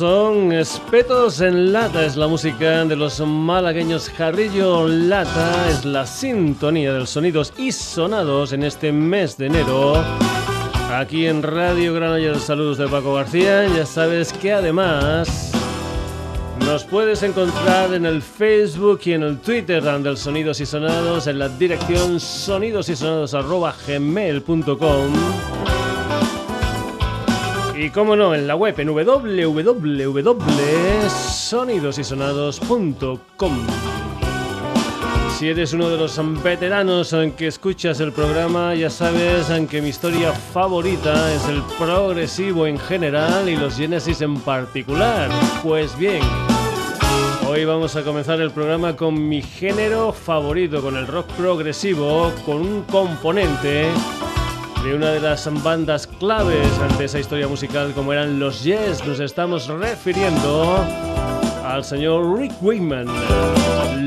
son Espetos en Lata, es la música de los malagueños Jarrillo Lata, es la sintonía de los sonidos y sonados en este mes de enero. Aquí en Radio Granollers, saludos de Paco García, ya sabes que además nos puedes encontrar en el Facebook y en el Twitter del Sonidos y Sonados en la dirección sonidosysonados.gmail.com y como no, en la web en www.sonidosysonados.com. Si eres uno de los veteranos que escuchas el programa, ya sabes que mi historia favorita es el progresivo en general y los Genesis en particular. Pues bien, hoy vamos a comenzar el programa con mi género favorito, con el rock progresivo, con un componente de una de las bandas claves ante esa historia musical como eran los Yes. Nos estamos refiriendo al señor Rick Wakeman.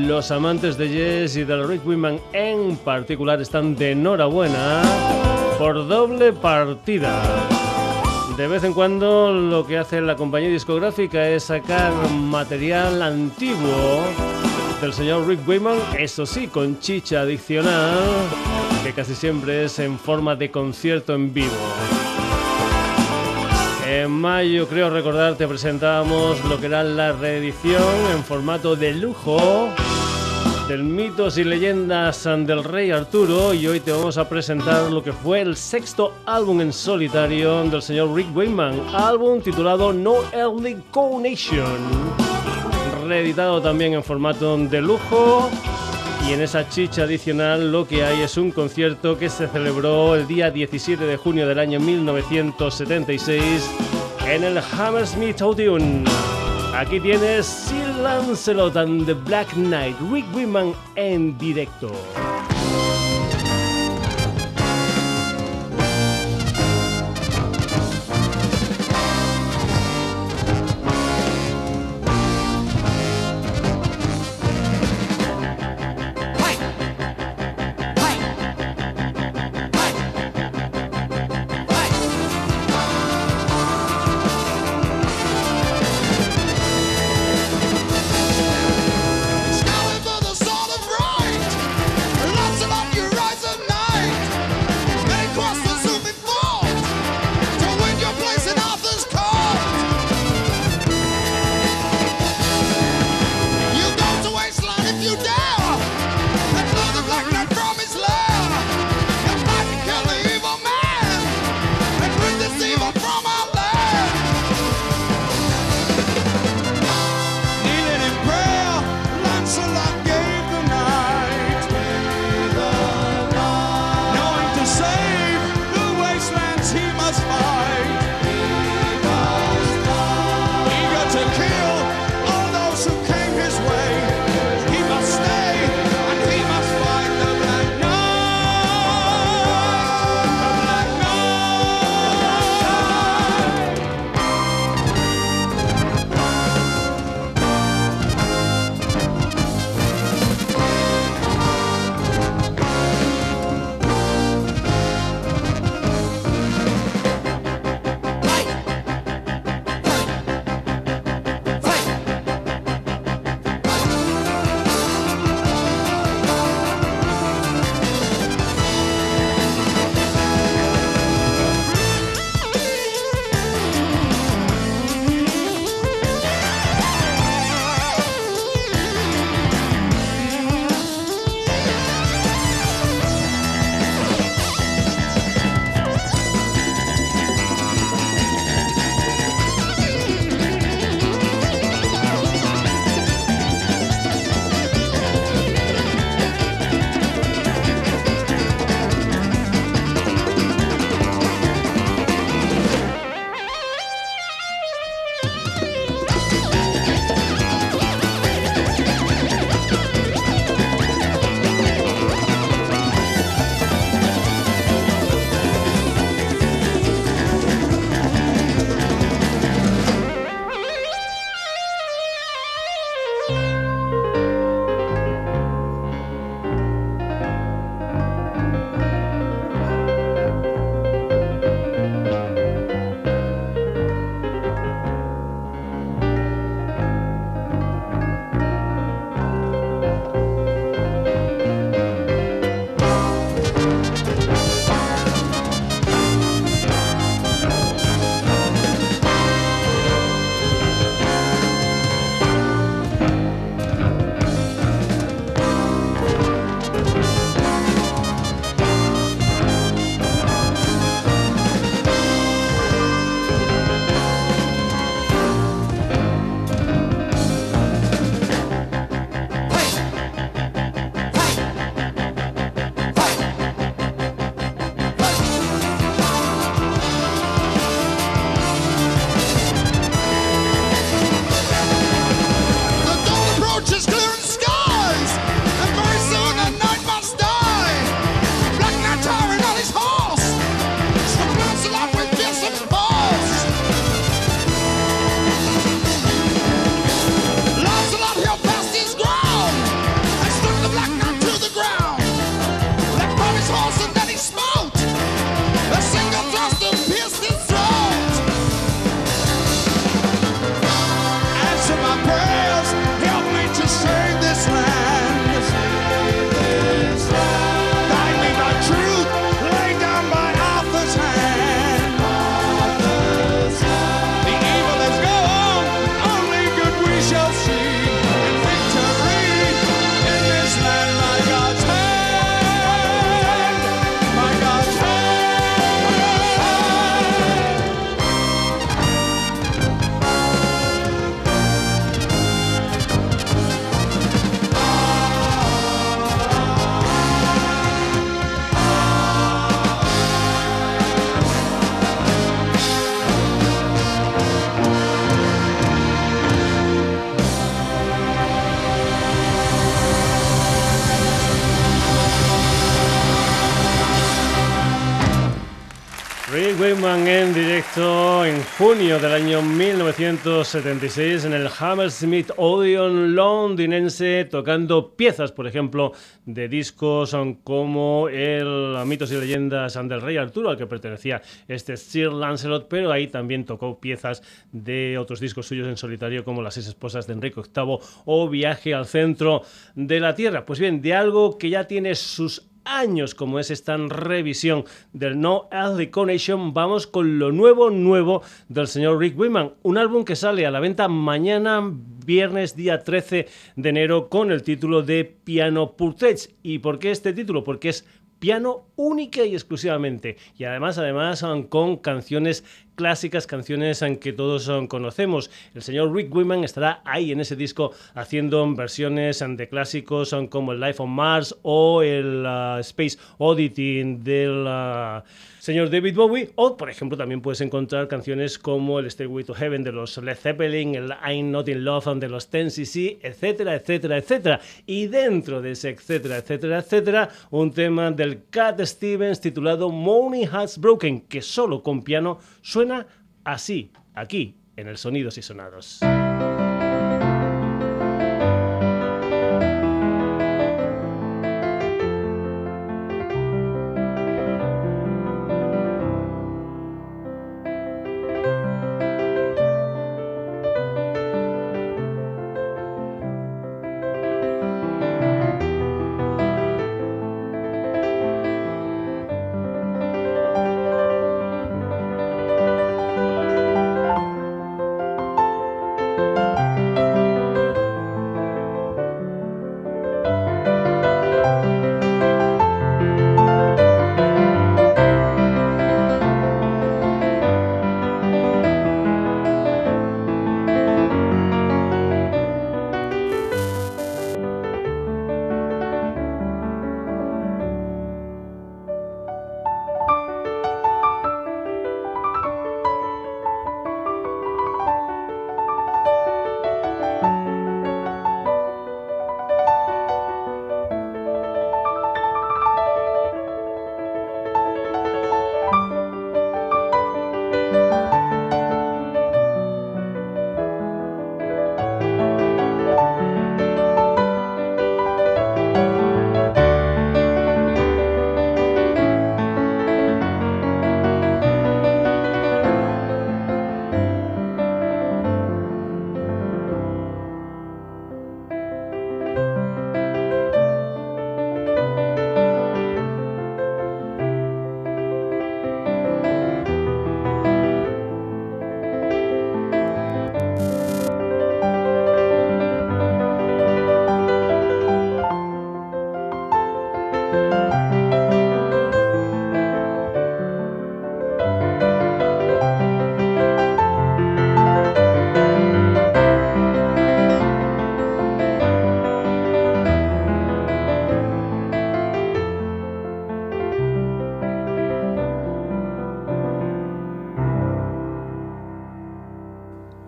Los amantes de Yes y del Rick Wakeman en particular están de enhorabuena por doble partida. De vez en cuando lo que hace la compañía discográfica es sacar material antiguo del señor Rick Wakeman, eso sí, con chicha adicional que casi siempre es en forma de concierto en vivo. En mayo, creo recordar, te presentábamos lo que era la reedición en formato de lujo del mitos y leyendas del rey Arturo y hoy te vamos a presentar lo que fue el sexto álbum en solitario del señor Rick Wayman, álbum titulado No Early Coronation, reeditado también en formato de lujo y en esa chicha adicional lo que hay es un concierto que se celebró el día 17 de junio del año 1976 en el Hammersmith Odeon. Aquí tienes Sir Lancelot and the Black Knight, Rick Wiman en directo. En junio del año 1976 en el Hammersmith Odeon londinense tocando piezas, por ejemplo, de discos como el Mitos y Leyendas del Rey Arturo, al que pertenecía este Sir Lancelot, pero ahí también tocó piezas de otros discos suyos en solitario como Las seis esposas de Enrique VIII o Viaje al centro de la Tierra. Pues bien, de algo que ya tiene sus años como es esta revisión del No Earthly Connection, vamos con lo nuevo, nuevo del señor Rick Wiman. Un álbum que sale a la venta mañana, viernes, día 13 de enero, con el título de Piano Portraits. ¿Y por qué este título? Porque es piano única y exclusivamente. Y además, además, con canciones clásicas, canciones en que todos conocemos. El señor Rick Wiman estará ahí en ese disco haciendo versiones de clásicos como el Life on Mars o el uh, Space Oddity del uh, señor David Bowie. O, por ejemplo, también puedes encontrar canciones como el Stairway to Heaven de los Led Zeppelin, el I'm Not in Love de los Ten cc etcétera, etcétera, etcétera. Y dentro de ese etcétera, etcétera, etcétera, un tema del Cat Stevens titulado Money Has Broken, que solo con piano Suena así, aquí, en el Sonidos y Sonados.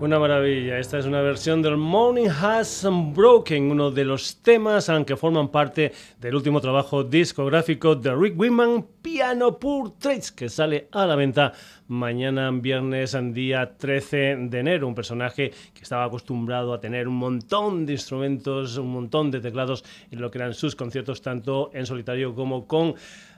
Una maravilla, esta es una versión del Morning Has Broken, uno de los temas que forman parte del último trabajo discográfico de Rick Wiman, Piano Portraits, que sale a la venta mañana viernes, día 13 de enero. Un personaje que estaba acostumbrado a tener un montón de instrumentos, un montón de teclados en lo que eran sus conciertos, tanto en solitario como con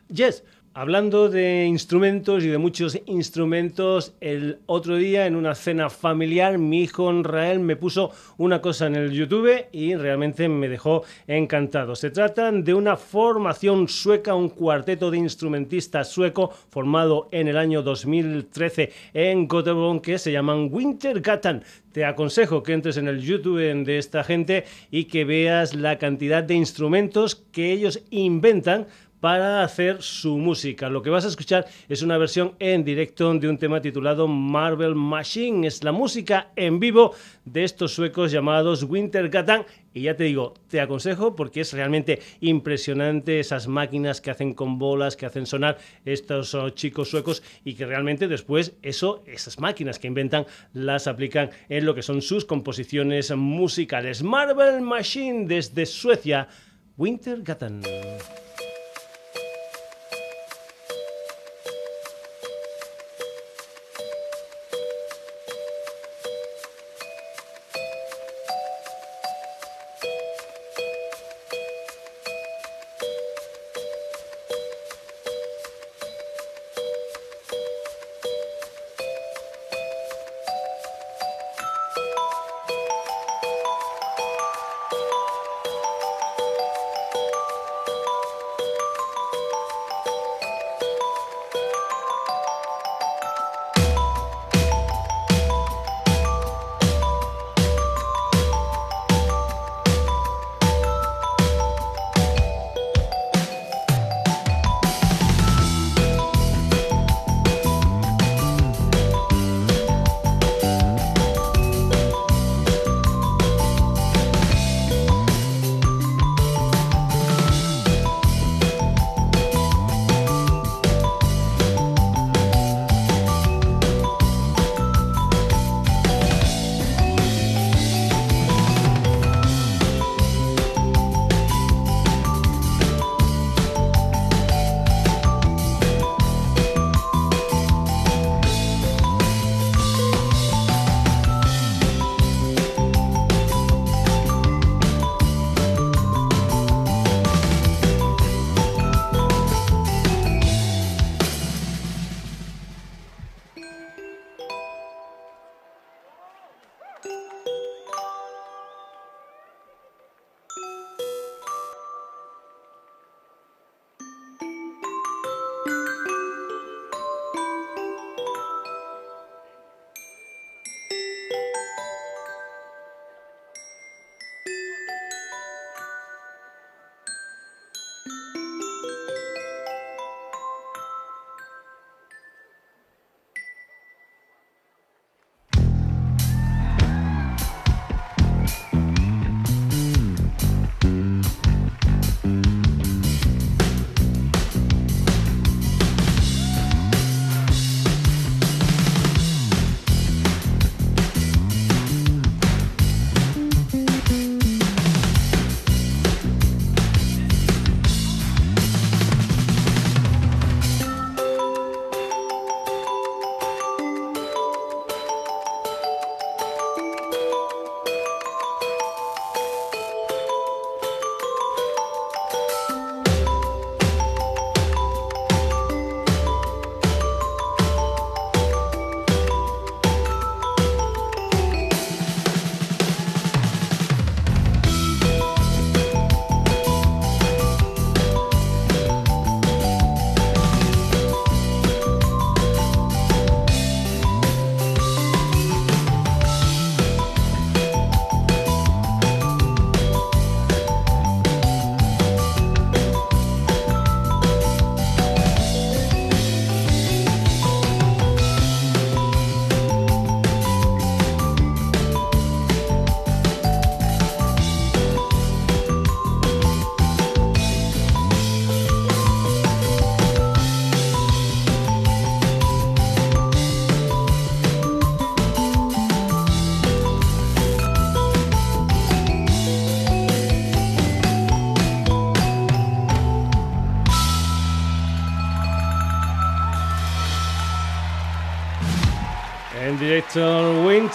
Yes. Hablando de instrumentos y de muchos instrumentos, el otro día en una cena familiar mi hijo Israel me puso una cosa en el YouTube y realmente me dejó encantado. Se trata de una formación sueca, un cuarteto de instrumentistas sueco formado en el año 2013 en Göteborg que se llaman Wintergatan. Te aconsejo que entres en el YouTube de esta gente y que veas la cantidad de instrumentos que ellos inventan para hacer su música. Lo que vas a escuchar es una versión en directo de un tema titulado Marvel Machine. Es la música en vivo de estos suecos llamados Winter Gatan. Y ya te digo, te aconsejo porque es realmente impresionante esas máquinas que hacen con bolas, que hacen sonar estos oh, chicos suecos y que realmente después eso, esas máquinas que inventan, las aplican en lo que son sus composiciones musicales. Marvel Machine desde Suecia, Winter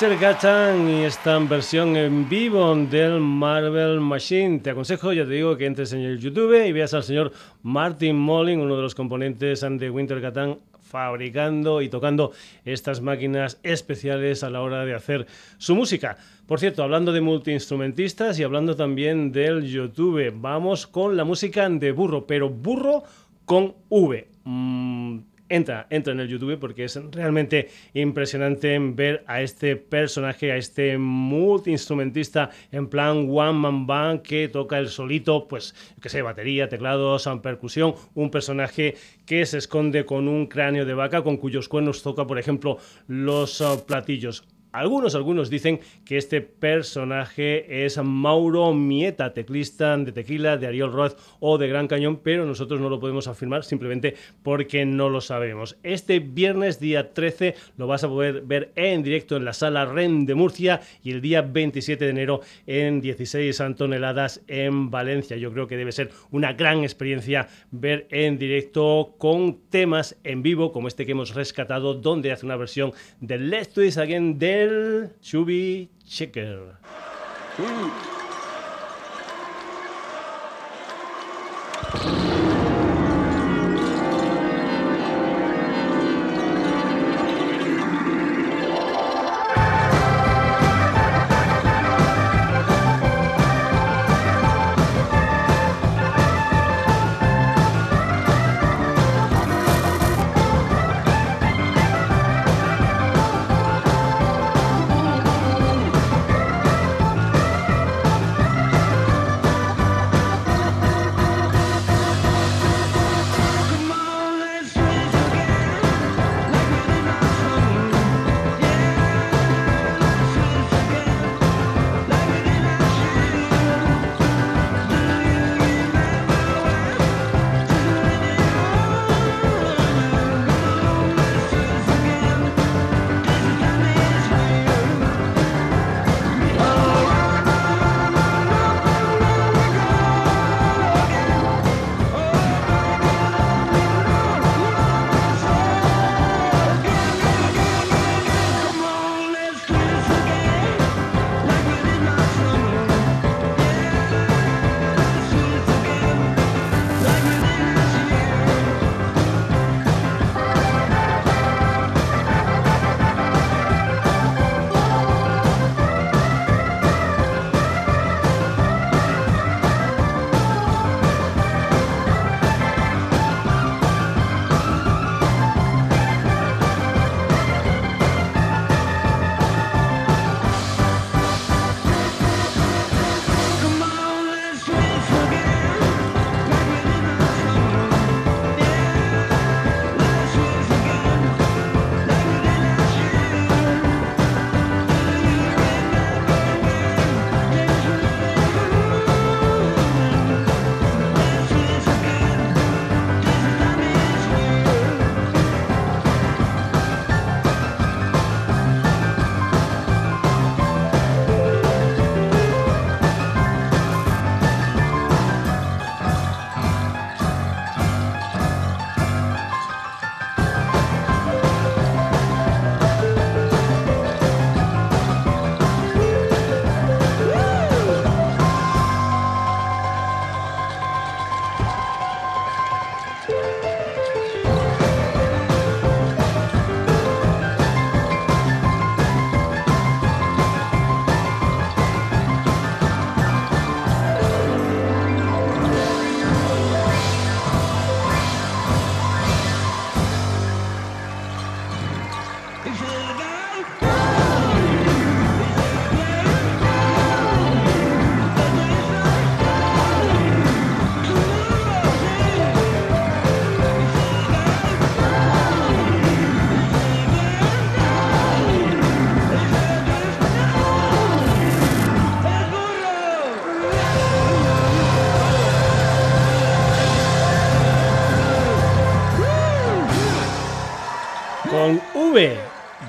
Winter Gatan y esta versión en vivo del Marvel Machine. Te aconsejo, ya te digo, que entres en el YouTube y veas al señor Martin Molling, uno de los componentes de Winter Gatan, fabricando y tocando estas máquinas especiales a la hora de hacer su música. Por cierto, hablando de multiinstrumentistas y hablando también del YouTube, vamos con la música de burro, pero burro con V. Mm, entra, entra en el YouTube porque es realmente impresionante ver a este personaje, a este multiinstrumentista en plan one man band que toca el solito, pues, que sé, batería, teclados, percusión, un personaje que se esconde con un cráneo de vaca con cuyos cuernos toca, por ejemplo, los uh, platillos. Algunos, algunos dicen que este personaje es Mauro Mieta, teclista de Tequila, de Ariel Roth o de Gran Cañón, pero nosotros no lo podemos afirmar simplemente porque no lo sabemos. Este viernes, día 13, lo vas a poder ver en directo en la sala REN de Murcia y el día 27 de enero en 16 toneladas en Valencia. Yo creo que debe ser una gran experiencia ver en directo con temas en vivo como este que hemos rescatado, donde hace una versión de Let's Do This Again de el Chubby Checker.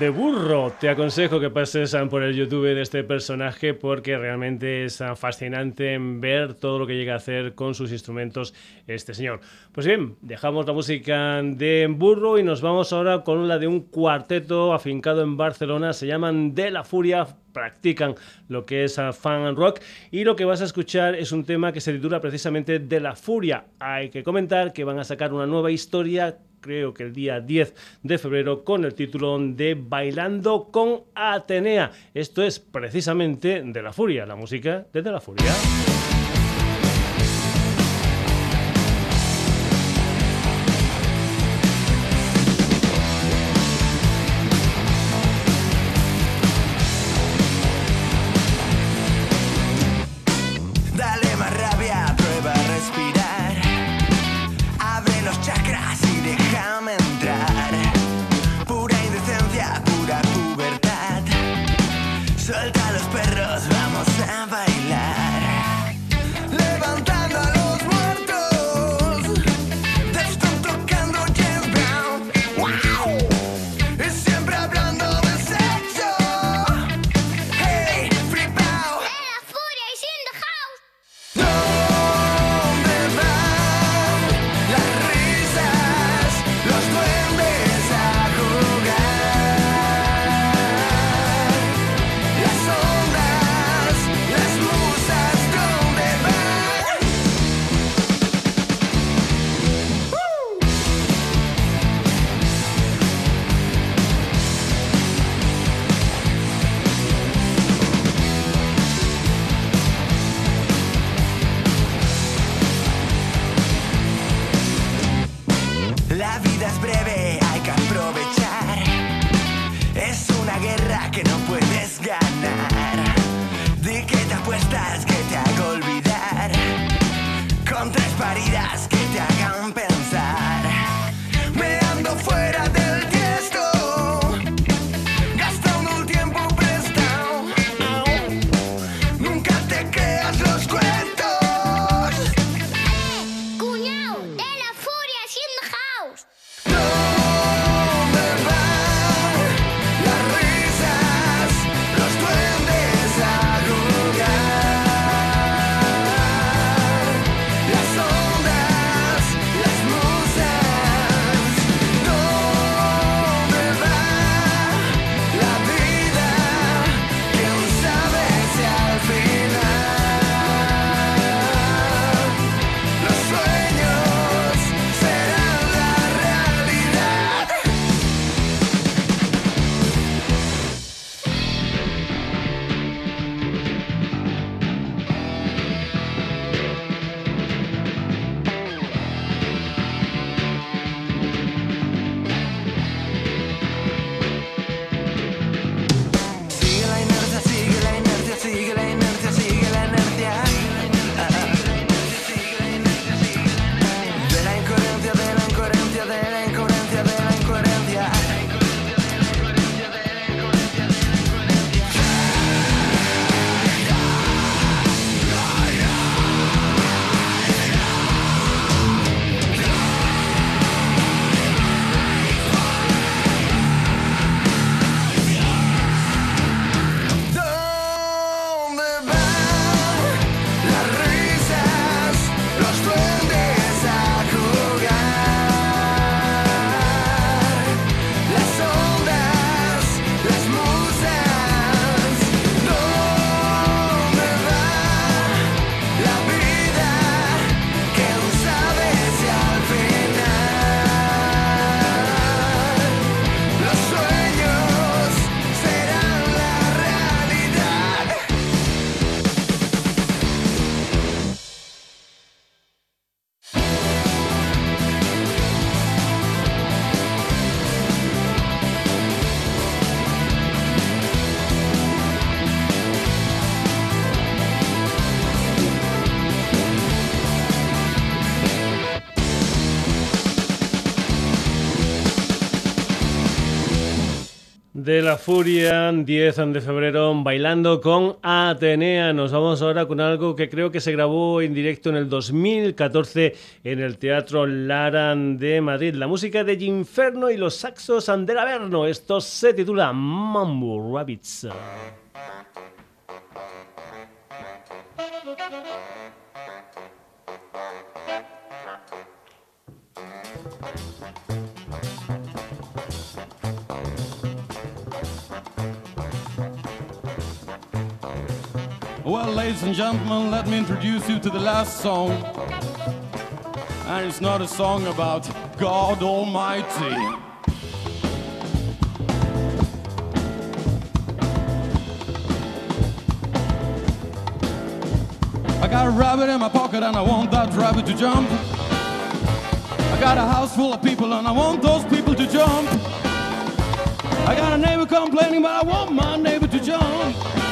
De burro. Te aconsejo que pases por el YouTube de este personaje porque realmente es fascinante ver todo lo que llega a hacer con sus instrumentos este señor. Pues bien, dejamos la música de burro y nos vamos ahora con la de un cuarteto afincado en Barcelona. Se llaman De la Furia practican lo que es fan rock y lo que vas a escuchar es un tema que se titula precisamente De la Furia. Hay que comentar que van a sacar una nueva historia creo que el día 10 de febrero, con el título de Bailando con Atenea. Esto es precisamente de la furia, la música de De la Furia. De la Furia, 10 de febrero, bailando con Atenea. Nos vamos ahora con algo que creo que se grabó en directo en el 2014 en el Teatro Laran de Madrid. La música de Ginferno y los saxos Andel Averno. Esto se titula Mambo Rabbits. Well, ladies and gentlemen, let me introduce you to the last song. And it's not a song about God Almighty. I got a rabbit in my pocket and I want that rabbit to jump. I got a house full of people and I want those people to jump. I got a neighbor complaining, but I want my neighbor to jump.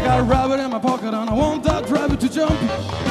I got a rabbit in my pocket and I want that rabbit to jump.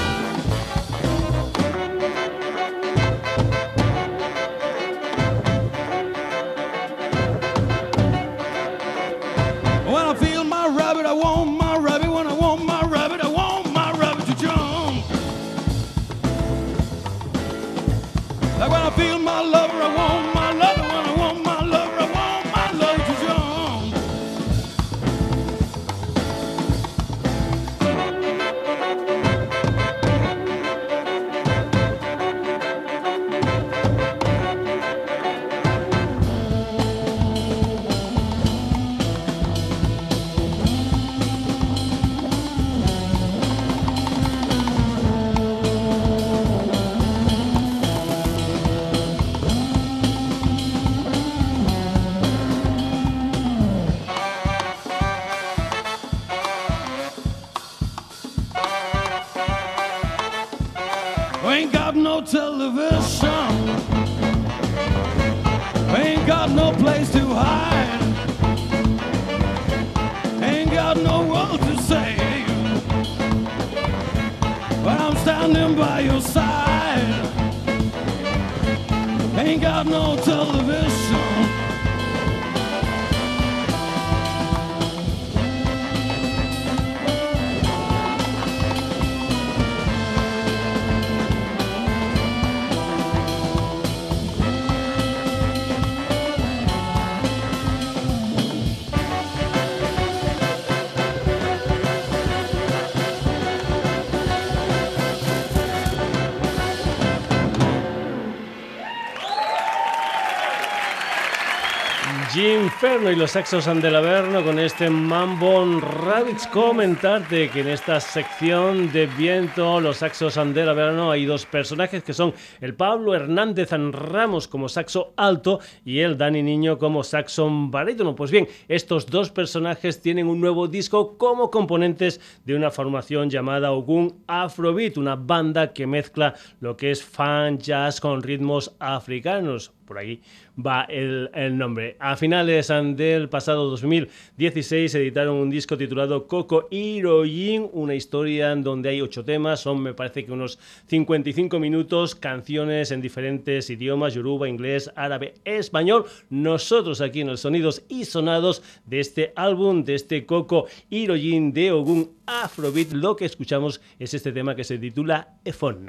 Jim Ferno y los Saxos del con este Mambo Rabbits. Comentarte que en esta sección de viento, los Saxos del Averno, hay dos personajes que son el Pablo Hernández Ramos como saxo alto y el Dani Niño como saxo barítono. Pues bien, estos dos personajes tienen un nuevo disco como componentes de una formación llamada Ogun Afrobeat, una banda que mezcla lo que es fan jazz con ritmos africanos por ahí va el, nombre. A finales del pasado 2016 editaron un disco titulado Coco Hiroyin, una historia en donde hay ocho temas, son me parece que unos 55 minutos, canciones en diferentes idiomas, yoruba, inglés, árabe, español. Nosotros aquí en los sonidos y sonados de este álbum, de este Coco Hiroyin de Ogun Afrobeat, lo que escuchamos es este tema que se titula Efon.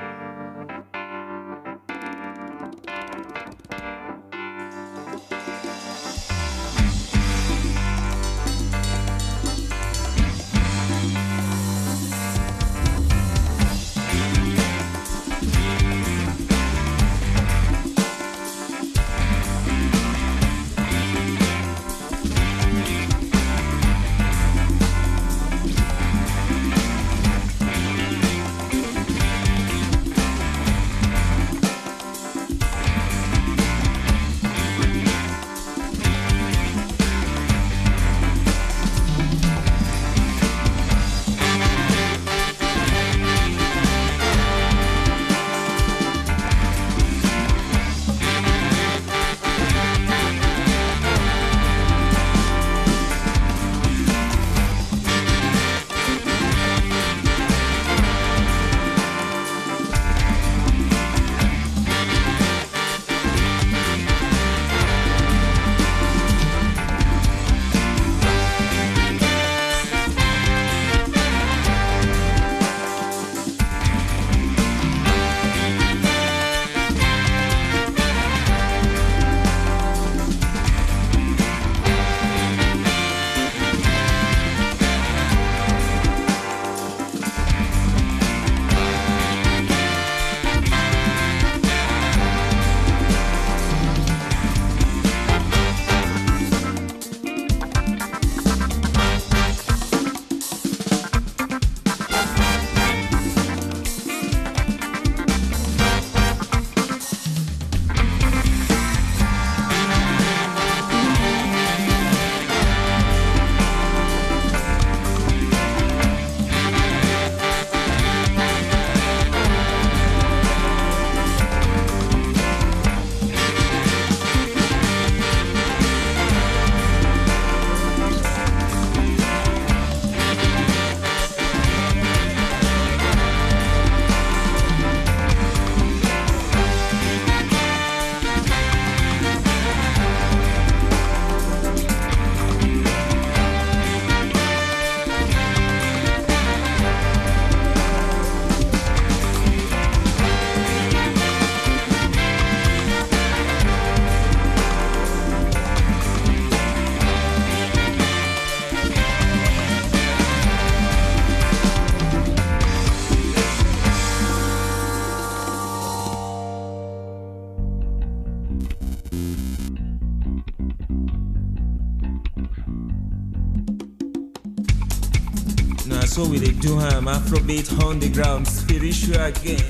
We dey do am afrobeat on the ground spiritual again.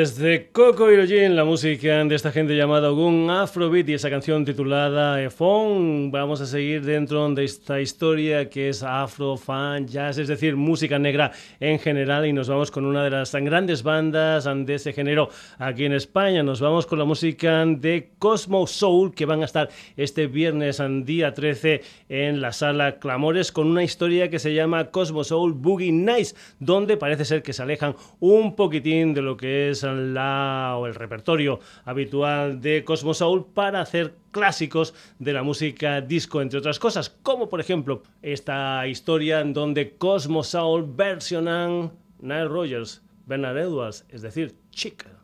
Desde Coco y la música de esta gente llamada Ogun Afrobeat y esa canción titulada Efon. Vamos a seguir dentro de esta historia que es Afro, Fan, Jazz, es decir, música negra en general. Y nos vamos con una de las tan grandes bandas de ese género aquí en España. Nos vamos con la música de Cosmo Soul que van a estar este viernes, día 13, en la sala Clamores con una historia que se llama Cosmo Soul Boogie Nights, donde parece ser que se alejan un poquitín de lo que es la, o el repertorio habitual de Cosmo Soul para hacer clásicos de la música disco, entre otras cosas, como por ejemplo esta historia en donde Cosmo Soul versionan Nile Rogers, Bernard Edwards, es decir, Chica.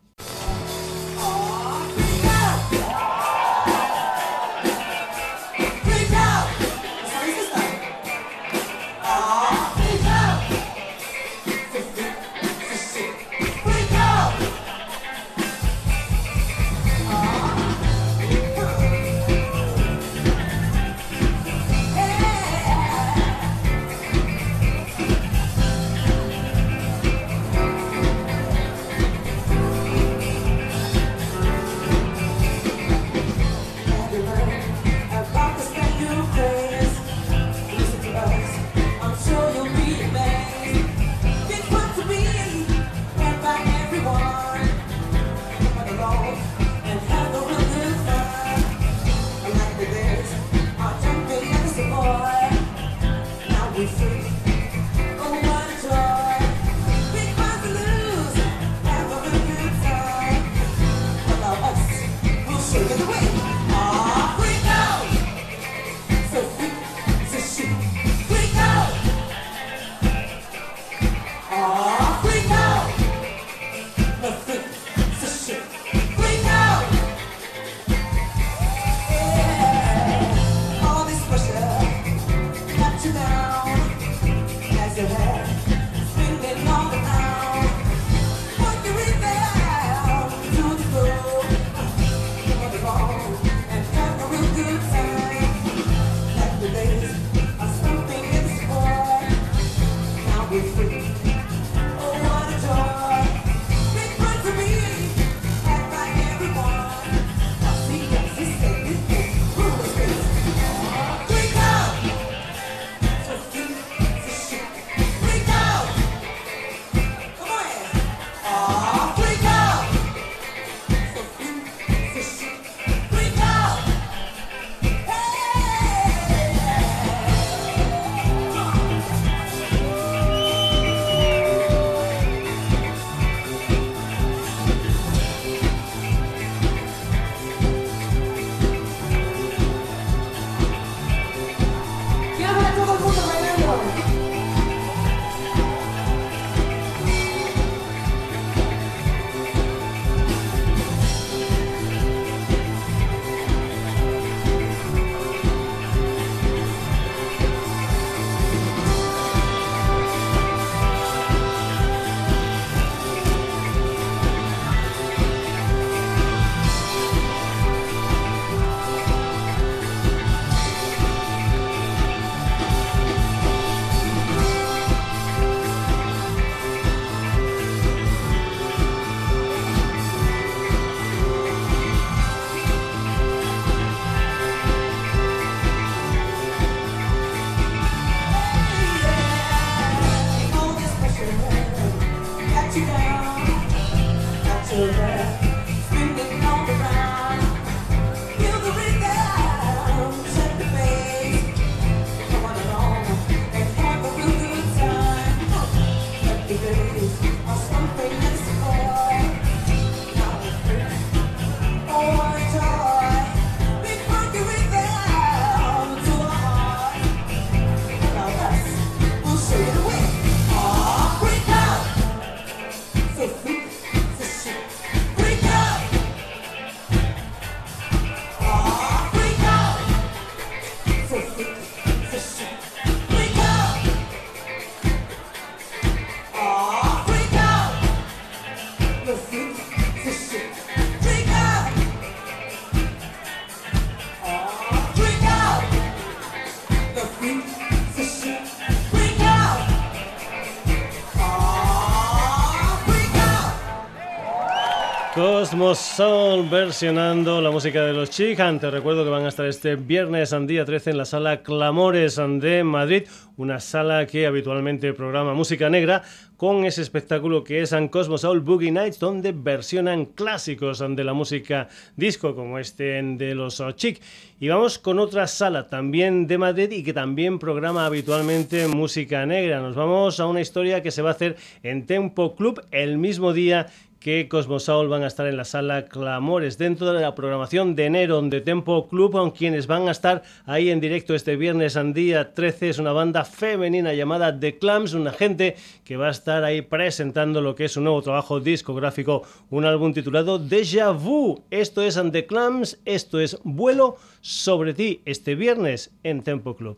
Cosmos Soul versionando la música de los Chican. Te recuerdo que van a estar este viernes al día 13 en la sala Clamores de Madrid, una sala que habitualmente programa música negra con ese espectáculo que es Cosmos Soul Boogie Nights, donde versionan clásicos de la música disco, como este de los Chic. Y vamos con otra sala también de Madrid y que también programa habitualmente música negra. Nos vamos a una historia que se va a hacer en Tempo Club el mismo día que Cosmosaul van a estar en la sala Clamores dentro de la programación de enero de Tempo Club, con quienes van a estar ahí en directo este viernes al día 13. Es una banda femenina llamada The Clams, una gente que va a estar ahí presentando lo que es un nuevo trabajo discográfico, un álbum titulado Deja Vu. Esto es The Clams, esto es Vuelo sobre ti este viernes en Tempo Club.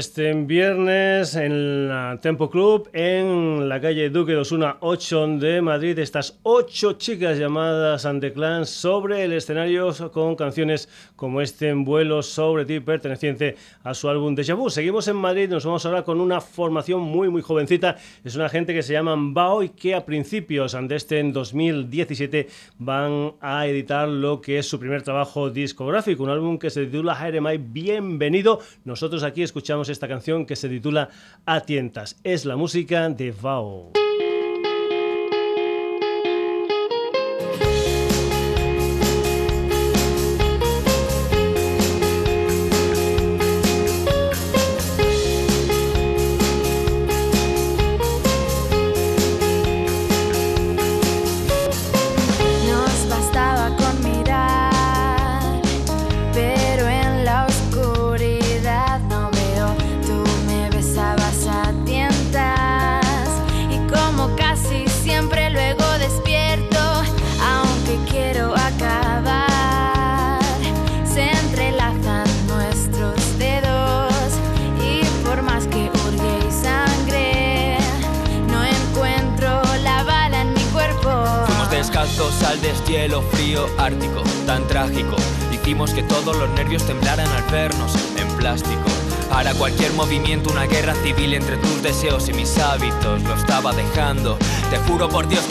Este viernes en la Tempo Club, en calle Duque de Osuna 8 de Madrid, estas ocho chicas llamadas Clan sobre el escenario con canciones como este en vuelo sobre ti, perteneciente a su álbum Deja Vu. Seguimos en Madrid, nos vamos ahora con una formación muy, muy jovencita. Es una gente que se llama Bao y que a principios de este en 2017 van a editar lo que es su primer trabajo discográfico, un álbum que se titula Jeremiah Bienvenido. Nosotros aquí escuchamos esta canción que se titula A tientas. Es la música de Vao.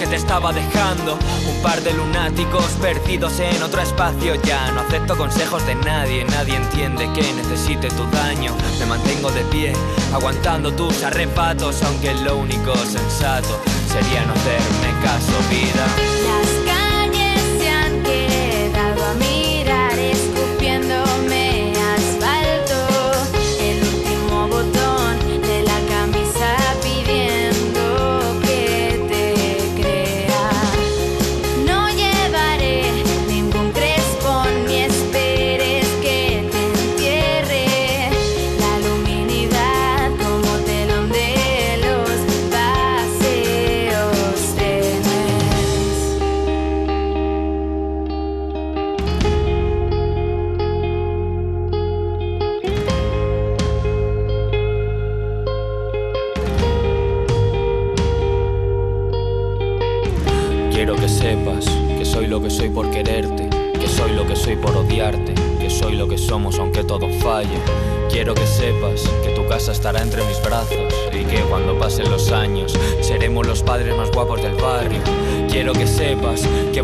Te estaba dejando. Un par de lunáticos perdidos en otro espacio. Ya no acepto consejos de nadie, nadie entiende que necesite tu daño. Me mantengo de pie, aguantando tus arrebatos, aunque lo único sensato sería no hacerme caso, vida.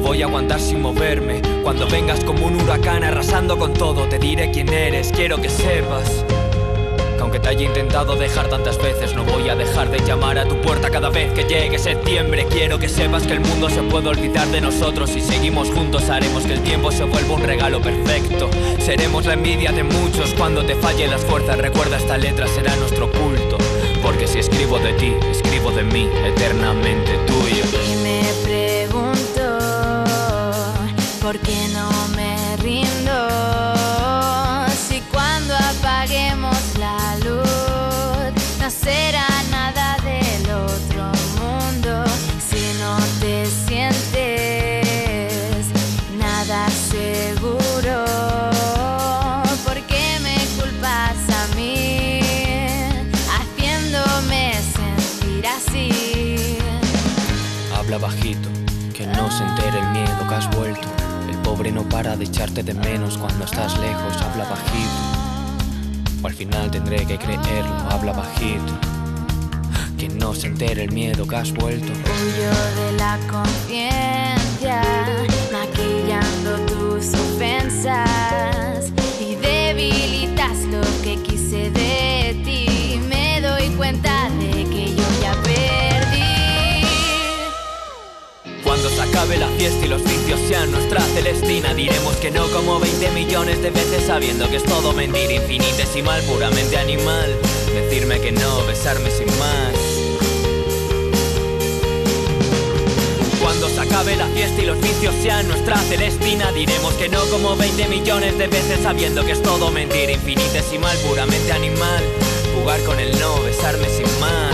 Voy a aguantar sin moverme. Cuando vengas como un huracán arrasando con todo, te diré quién eres. Quiero que sepas aunque te haya intentado dejar tantas veces, no voy a dejar de llamar a tu puerta cada vez que llegue septiembre. Quiero que sepas que el mundo se puede olvidar de nosotros. Si seguimos juntos, haremos que el tiempo se vuelva un regalo perfecto. Seremos la envidia de muchos cuando te fallen las fuerzas. Recuerda, esta letra será nuestro culto. Porque si escribo de ti, escribo de mí, eternamente tuyo. ¿Por qué no pobre no para de echarte de menos cuando estás lejos. Habla bajito al final tendré que creerlo, habla bajito. Que no se entere el miedo que has vuelto. Huyo de la conciencia, maquillando tus ofensas y debilitas lo que quise de ti. Me doy cuenta acabe la fiesta y los vicios sean nuestra celestina, diremos que no como 20 millones de veces sabiendo que es todo mentira infinitesimal, puramente animal. Decirme que no, besarme sin más. Cuando se acabe la fiesta y los vicios sean nuestra celestina, diremos que no como 20 millones de veces sabiendo que es todo mentira infinitesimal, puramente animal. Jugar con el no, besarme sin más.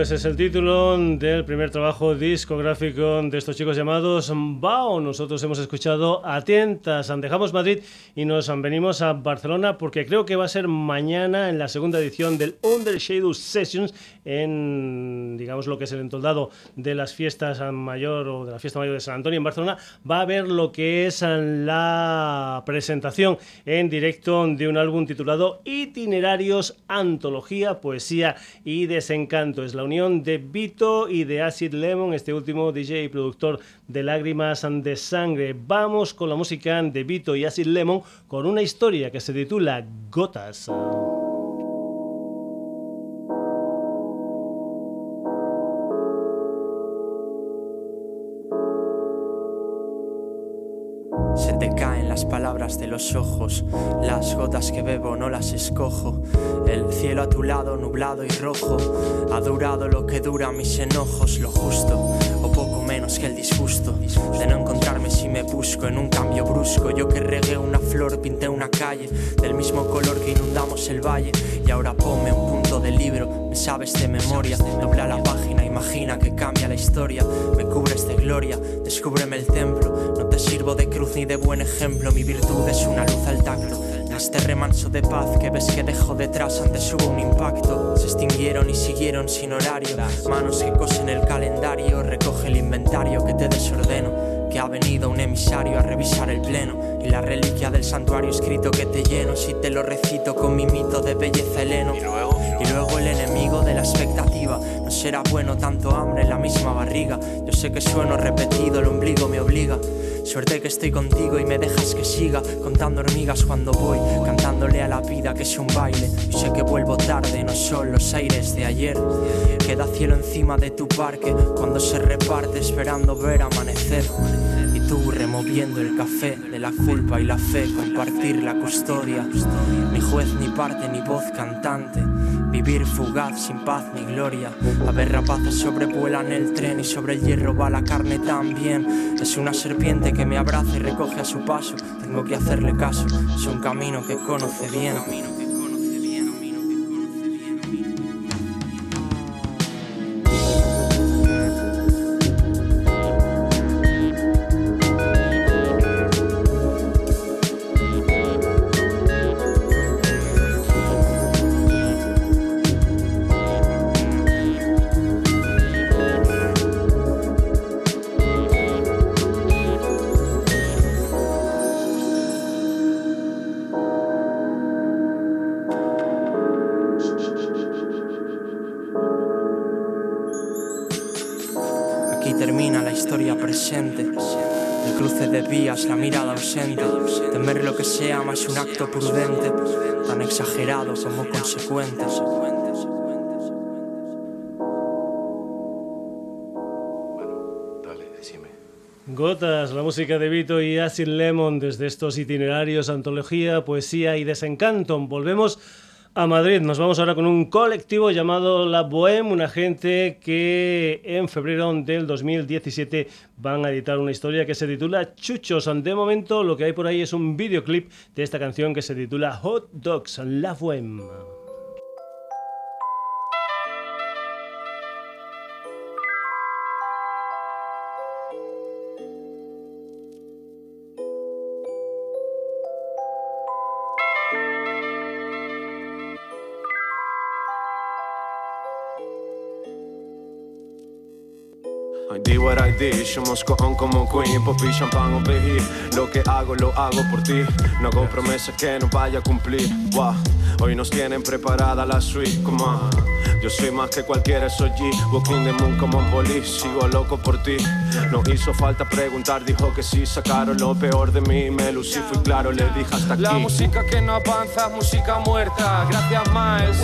Ese es el título del primer trabajo discográfico de estos chicos llamados Bao. Nosotros hemos escuchado Atentas, dejamos Madrid y nos venimos a Barcelona porque creo que va a ser mañana en la segunda edición del Under Shadow Sessions en, digamos, lo que es el entoldado de las fiestas mayor o de la fiesta mayor de San Antonio en Barcelona. Va a haber lo que es la presentación en directo de un álbum titulado Itinerarios, Antología, Poesía y Desencanto Encanto. Es la unión de Vito y de Acid Lemon, este último DJ y productor de Lágrimas de Sangre. Vamos con la música de Vito y Acid Lemon con una historia que se titula Gotas. Palabras de los ojos, las gotas que bebo no las escojo. El cielo a tu lado, nublado y rojo, ha durado lo que dura mis enojos, lo justo, o poco menos que el disgusto de no encontrarme si me busco en un cambio brusco. Yo que regué una flor, pinté una calle del mismo color que inundamos el valle, y ahora ponme un punto me sabes de memoria, dobla la página, imagina que cambia la historia, me cubres de gloria, descúbreme el templo, no te sirvo de cruz ni de buen ejemplo, mi virtud es una luz al tacto. Este remanso de paz que ves que dejo detrás antes hubo un impacto. Se extinguieron y siguieron sin horario. Manos que cosen el calendario, recoge el inventario que te desordeno. Que ha venido un emisario a revisar el pleno. Y la reliquia del santuario escrito que te lleno. Si te lo recito con mi mito de belleza heleno. Y luego, y luego el enemigo de la expectativa. No será bueno tanto hambre en la misma barriga. Yo sé que sueno repetido, el ombligo me obliga. Suerte que estoy contigo y me dejas que siga contando hormigas cuando voy, cantándole a la vida que es un baile. Y sé que vuelvo tarde, no son los aires de ayer. Queda cielo encima de tu parque cuando se reparte esperando ver amanecer. Tú removiendo el café de la culpa y la fe, compartir la custodia. Ni juez, ni parte, ni voz cantante Vivir fugaz, sin paz ni gloria. A ver rapaces sobrevuelan el tren y sobre el hierro va la carne también. Es una serpiente que me abraza y recoge a su paso. Tengo que hacerle caso, es un camino que conoce bien. Prudente, tan exagerado como consecuente. Gotas, la música de Vito y Acid Lemon desde estos itinerarios, antología, poesía y desencanto. Volvemos a Madrid. Nos vamos ahora con un colectivo llamado La Bohème, una gente que en febrero del 2017 van a editar una historia que se titula Chuchos. De momento lo que hay por ahí es un videoclip de esta canción que se titula Hot Dogs, La Bohème. Yo moscón como Queen, popi, champán o pejí. Lo que hago, lo hago por ti. No hago promesas que no vaya a cumplir. Wow. Hoy nos tienen preparada la suite, como Yo soy más que cualquiera, soy G. Walking the moon como un poli, sigo loco por ti. No hizo falta preguntar, dijo que sí. Sacaron lo peor de mí, me lucí, fui claro, le dije hasta aquí. La música que no avanza, música muerta. Gracias, Miles.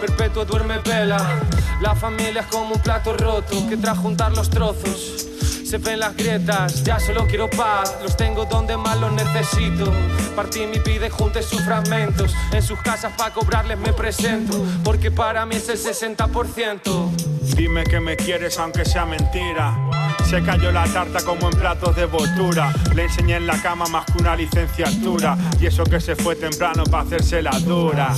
Perpetuo duerme vela. La familia es como un plato roto que trae juntar los trozos. Se ven las grietas, ya solo quiero paz. Los tengo donde más los necesito. Partí mi pide junte sus fragmentos. En sus casas para cobrarles me presento. Porque para mí es el 60%. Dime que me quieres aunque sea mentira. Se cayó la tarta como en platos de botura. Le enseñé en la cama más que una licenciatura. Y eso que se fue temprano para hacerse la dura.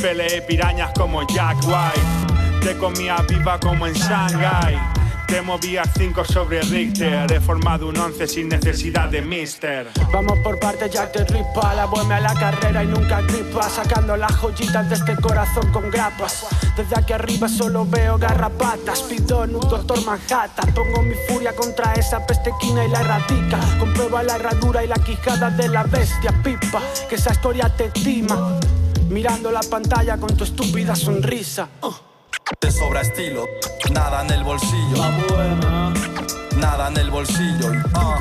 Peleé pirañas como Jack White Te comía viva como en Shanghai. Te movía 5 sobre Richter. He formado un 11 sin necesidad de mister. Vamos por parte, ya te ripa. La vuelve a la carrera y nunca gripa. Sacando las joyitas de este corazón con grapas. Desde aquí arriba solo veo garrapatas. Pido en un doctor Manhattan. Pongo mi furia contra esa pestequina y la erradica. Comprueba la herradura y la quijada de la bestia pipa. Que esa historia te estima. Mirando la pantalla con tu estúpida sonrisa. Uh. Te sobra estilo, nada en el bolsillo. Nada en el bolsillo. Ah.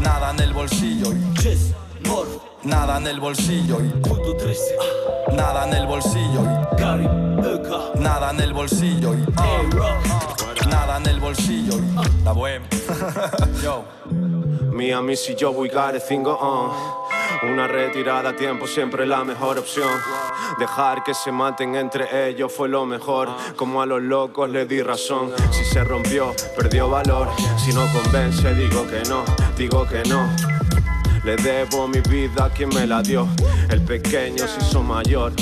nada en el bolsillo. nada en el bolsillo. nada en el bolsillo. nada en el bolsillo. nada en el bolsillo. La bohemia. Yo. Miami, si yo voy cinco on. Una retirada a tiempo siempre la mejor opción. Dejar que se maten entre ellos fue lo mejor. Como a los locos le di razón. Si se rompió, perdió valor. Si no convence, digo que no, digo que no. Le debo mi vida a quien me la dio. El pequeño se hizo mayor.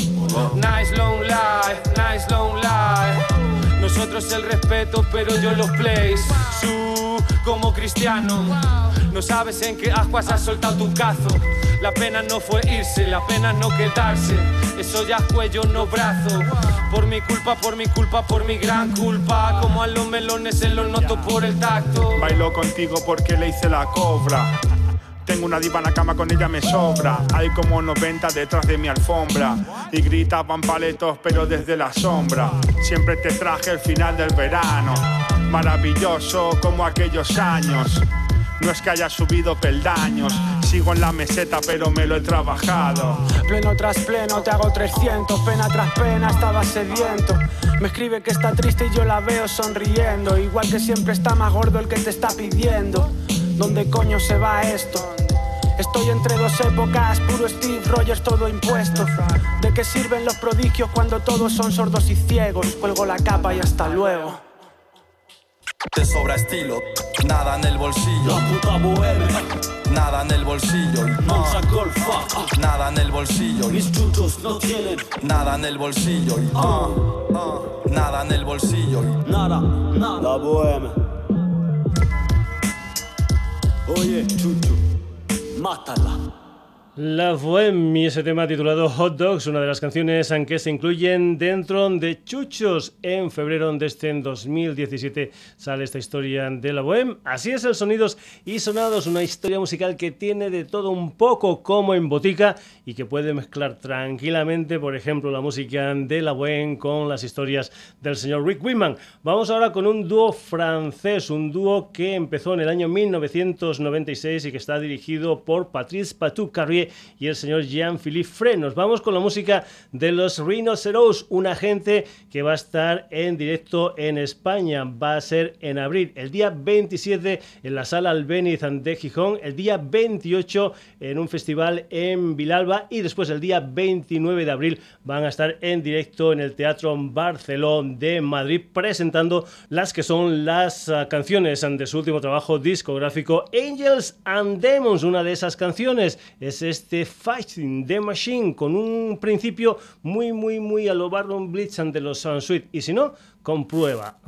Nice long life, nice long life. Nosotros el respeto, pero yo los plays. Como cristiano. No sabes en qué aguas has soltado tu cazo. La pena no fue irse, la pena no quedarse. Eso ya cuello, no brazo. Por mi culpa, por mi culpa, por mi gran culpa. Como a los melones se los noto por el tacto. Bailo contigo porque le hice la cobra. Tengo una diva en la cama, con ella me sobra. Hay como 90 detrás de mi alfombra. Y gritaban paletos, pero desde la sombra. Siempre te traje el final del verano. Maravilloso como aquellos años. No es que haya subido peldaños, sigo en la meseta pero me lo he trabajado. Pleno tras pleno te hago 300, pena tras pena estaba sediento. Me escribe que está triste y yo la veo sonriendo. Igual que siempre está más gordo el que te está pidiendo. ¿Dónde coño se va esto? Estoy entre dos épocas, puro Steve Rogers, todo impuesto. ¿De qué sirven los prodigios cuando todos son sordos y ciegos? Cuelgo la capa y hasta luego. Te sobra estilo, nada en el bolsillo. La puta bohemia. Nada en el bolsillo. No Nada en el bolsillo. Mis chuchos no tienen. Nada en el bolsillo. Uh, uh, nada en el bolsillo. Nada, nada. La bohemia. Oye, chucho, mátala. La y ese tema titulado Hot Dogs, una de las canciones en que se incluyen dentro de Chuchos. En febrero de este 2017 sale esta historia de la Bohem. Así es el Sonidos y Sonados, una historia musical que tiene de todo un poco como en botica y que puede mezclar tranquilamente, por ejemplo, la música de la Bohem con las historias del señor Rick Whitman. Vamos ahora con un dúo francés, un dúo que empezó en el año 1996 y que está dirigido por Patrice Patou Carrier y el señor Jean-Philippe Frey. Nos vamos con la música de los Rhinoceros, una gente que va a estar en directo en España. Va a ser en abril, el día 27 en la sala Albeniz de Gijón, el día 28 en un festival en Vilalba y después el día 29 de abril van a estar en directo en el Teatro Barcelona de Madrid presentando las que son las ah, canciones de su último trabajo discográfico Angels and Demons. Una de esas canciones es este Fighting the Machine con un principio muy, muy, muy a lo Baron Blitz ante los Sunsweet. Y si no, comprueba.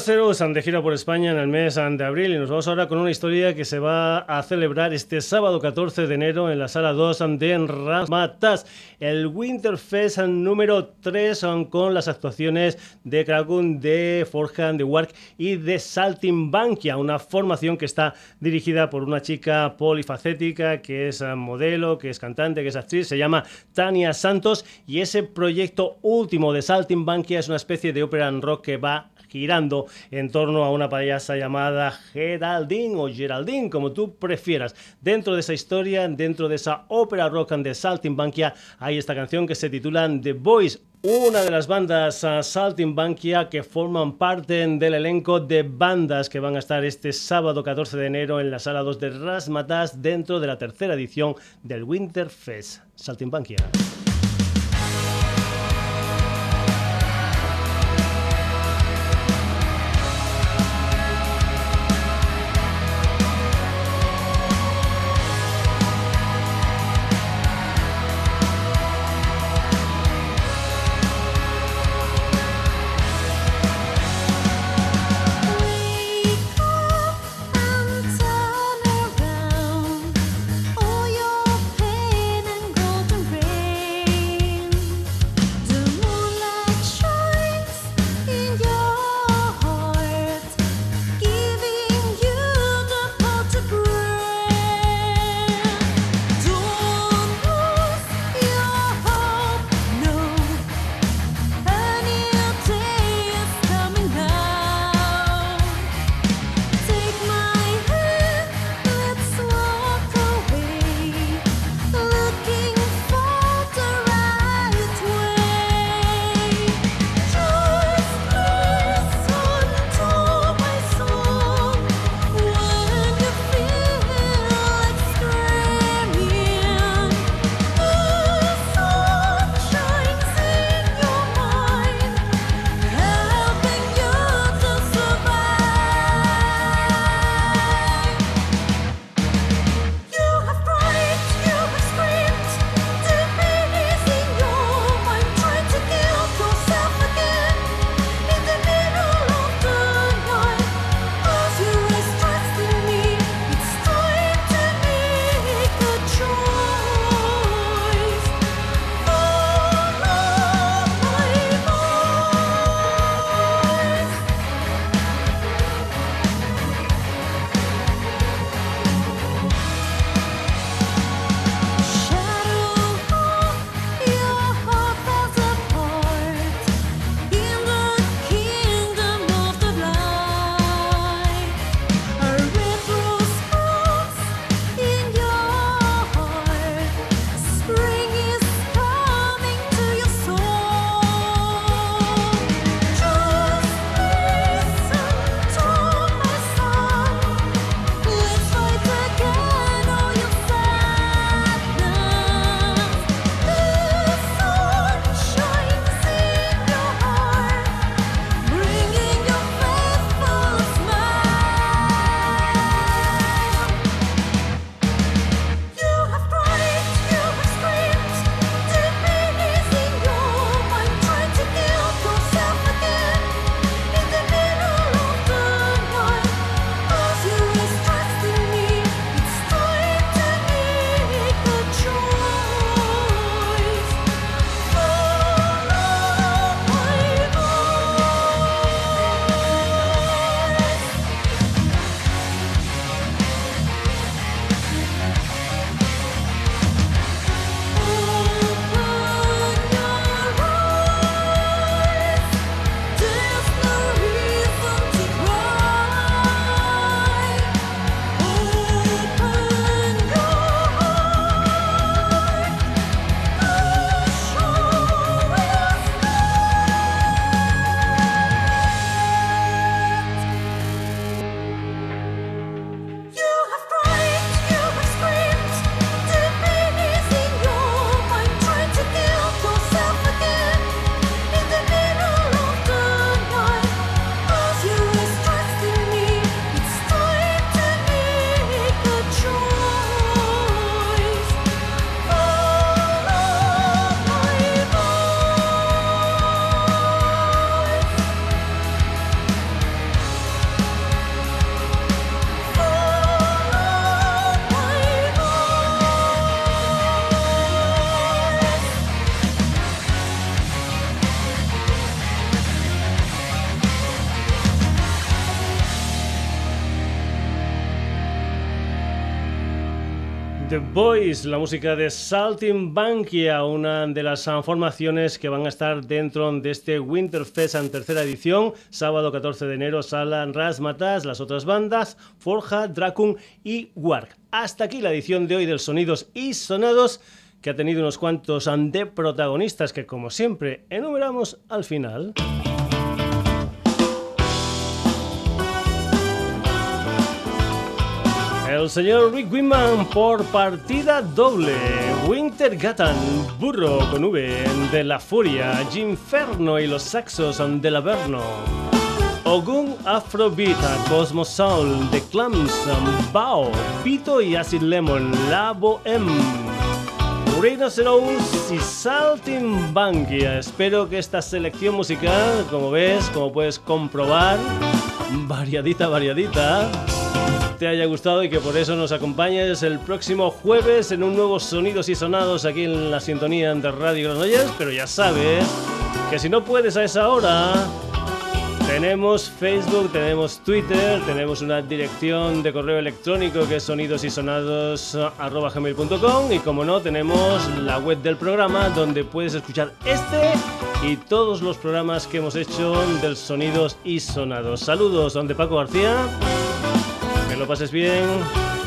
Rhinoceros. Lazarus de gira por España en el mes de abril y nos vamos ahora con una historia que se va a celebrar este sábado 14 de enero en la sala 2 de Rasmatas, el Winterfest número 3 con las actuaciones de Kragun, de Forjan, de Work y de Saltimbankia, una formación que está dirigida por una chica polifacética que es modelo, que es cantante, que es actriz, se llama Tania Santos y ese proyecto último de Saltimbankia es una especie de ópera en rock que va girando en torno a una payasa llamada Geraldine o Geraldine, como tú prefieras. Dentro de esa historia, dentro de esa ópera rock and de Saltimbanquia, hay esta canción que se titula The Boys, una de las bandas uh, Saltimbanquia que forman parte del elenco de bandas que van a estar este sábado 14 de enero en la sala 2 de Rasmatas dentro de la tercera edición del Winterfest. Saltimbanquia. La música de Salting Bankia, una de las formaciones que van a estar dentro de este Winterfest en tercera edición, sábado 14 de enero, Sala Rasmatas, las otras bandas, Forja, Dracun y Wark. Hasta aquí la edición de hoy del Sonidos y Sonados, que ha tenido unos cuantos de protagonistas que, como siempre, enumeramos al final. El señor Rick Winman por partida doble. Winter Gatan, Burro con V de la Furia, Ginferno y los Saxos de Averno. Ogun Afrobeat, Cosmos Soul, The Clams, Bao, Pito y Acid Lemon, La Bohème. Rhinoceros y Salting Bankia. Espero que esta selección musical, como ves, como puedes comprobar, variadita, variadita te haya gustado y que por eso nos acompañes el próximo jueves en un nuevo Sonidos y Sonados aquí en la sintonía de Radio Granollers. Pero ya sabes que si no puedes a esa hora, tenemos Facebook, tenemos Twitter, tenemos una dirección de correo electrónico que es sonidosysonados.com y como no, tenemos la web del programa donde puedes escuchar este y todos los programas que hemos hecho del Sonidos y Sonados. Saludos, donde Paco García lo pases bien.